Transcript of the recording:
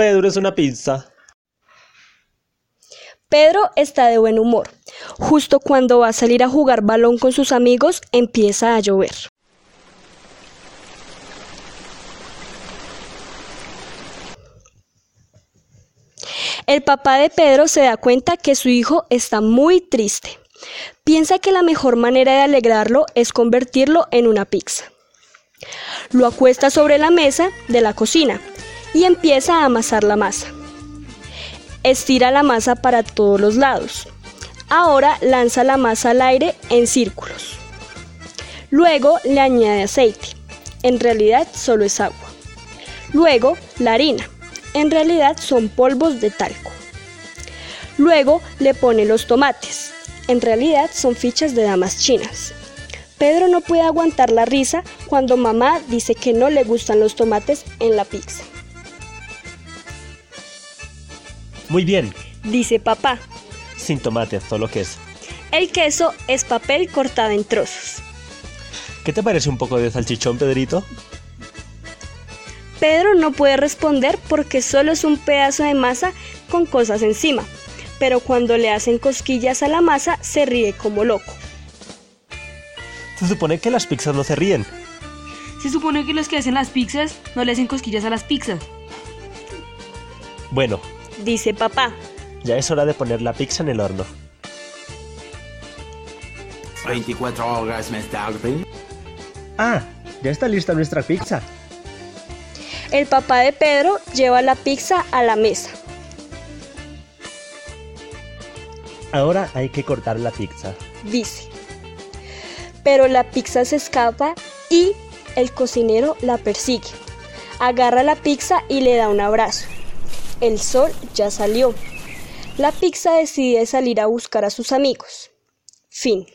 Pedro es una pizza. Pedro está de buen humor. Justo cuando va a salir a jugar balón con sus amigos, empieza a llover. El papá de Pedro se da cuenta que su hijo está muy triste. Piensa que la mejor manera de alegrarlo es convertirlo en una pizza. Lo acuesta sobre la mesa de la cocina y empieza a amasar la masa. Estira la masa para todos los lados. Ahora lanza la masa al aire en círculos. Luego le añade aceite. En realidad solo es agua. Luego la harina. En realidad son polvos de talco. Luego le pone los tomates. En realidad son fichas de damas chinas. Pedro no puede aguantar la risa cuando mamá dice que no le gustan los tomates en la pizza. Muy bien, Dice papá. sin tomate, solo queso. El queso es papel cortado en trozos. ¿Qué te parece un poco de salchichón, Pedrito? Pedro no puede responder porque solo es un pedazo de masa con cosas encima, pero cuando le hacen cosquillas a la masa se ríe como loco. Se supone que las pizzas no se ríen. Se supone que los que hacen las pizzas no le hacen cosquillas a las pizzas. Bueno, Dice papá. ya es hora de poner la pizza en el horno. 24 horas más tarde. Ah, ya está lista nuestra pizza. El papá de Pedro lleva la pizza a la mesa. Ahora hay que cortar la pizza. Dice. Pero la pizza se escapa y el cocinero la persigue. Agarra la pizza y le da un abrazo. El sol ya salió. La pizza decide salir a buscar a sus amigos. Fin.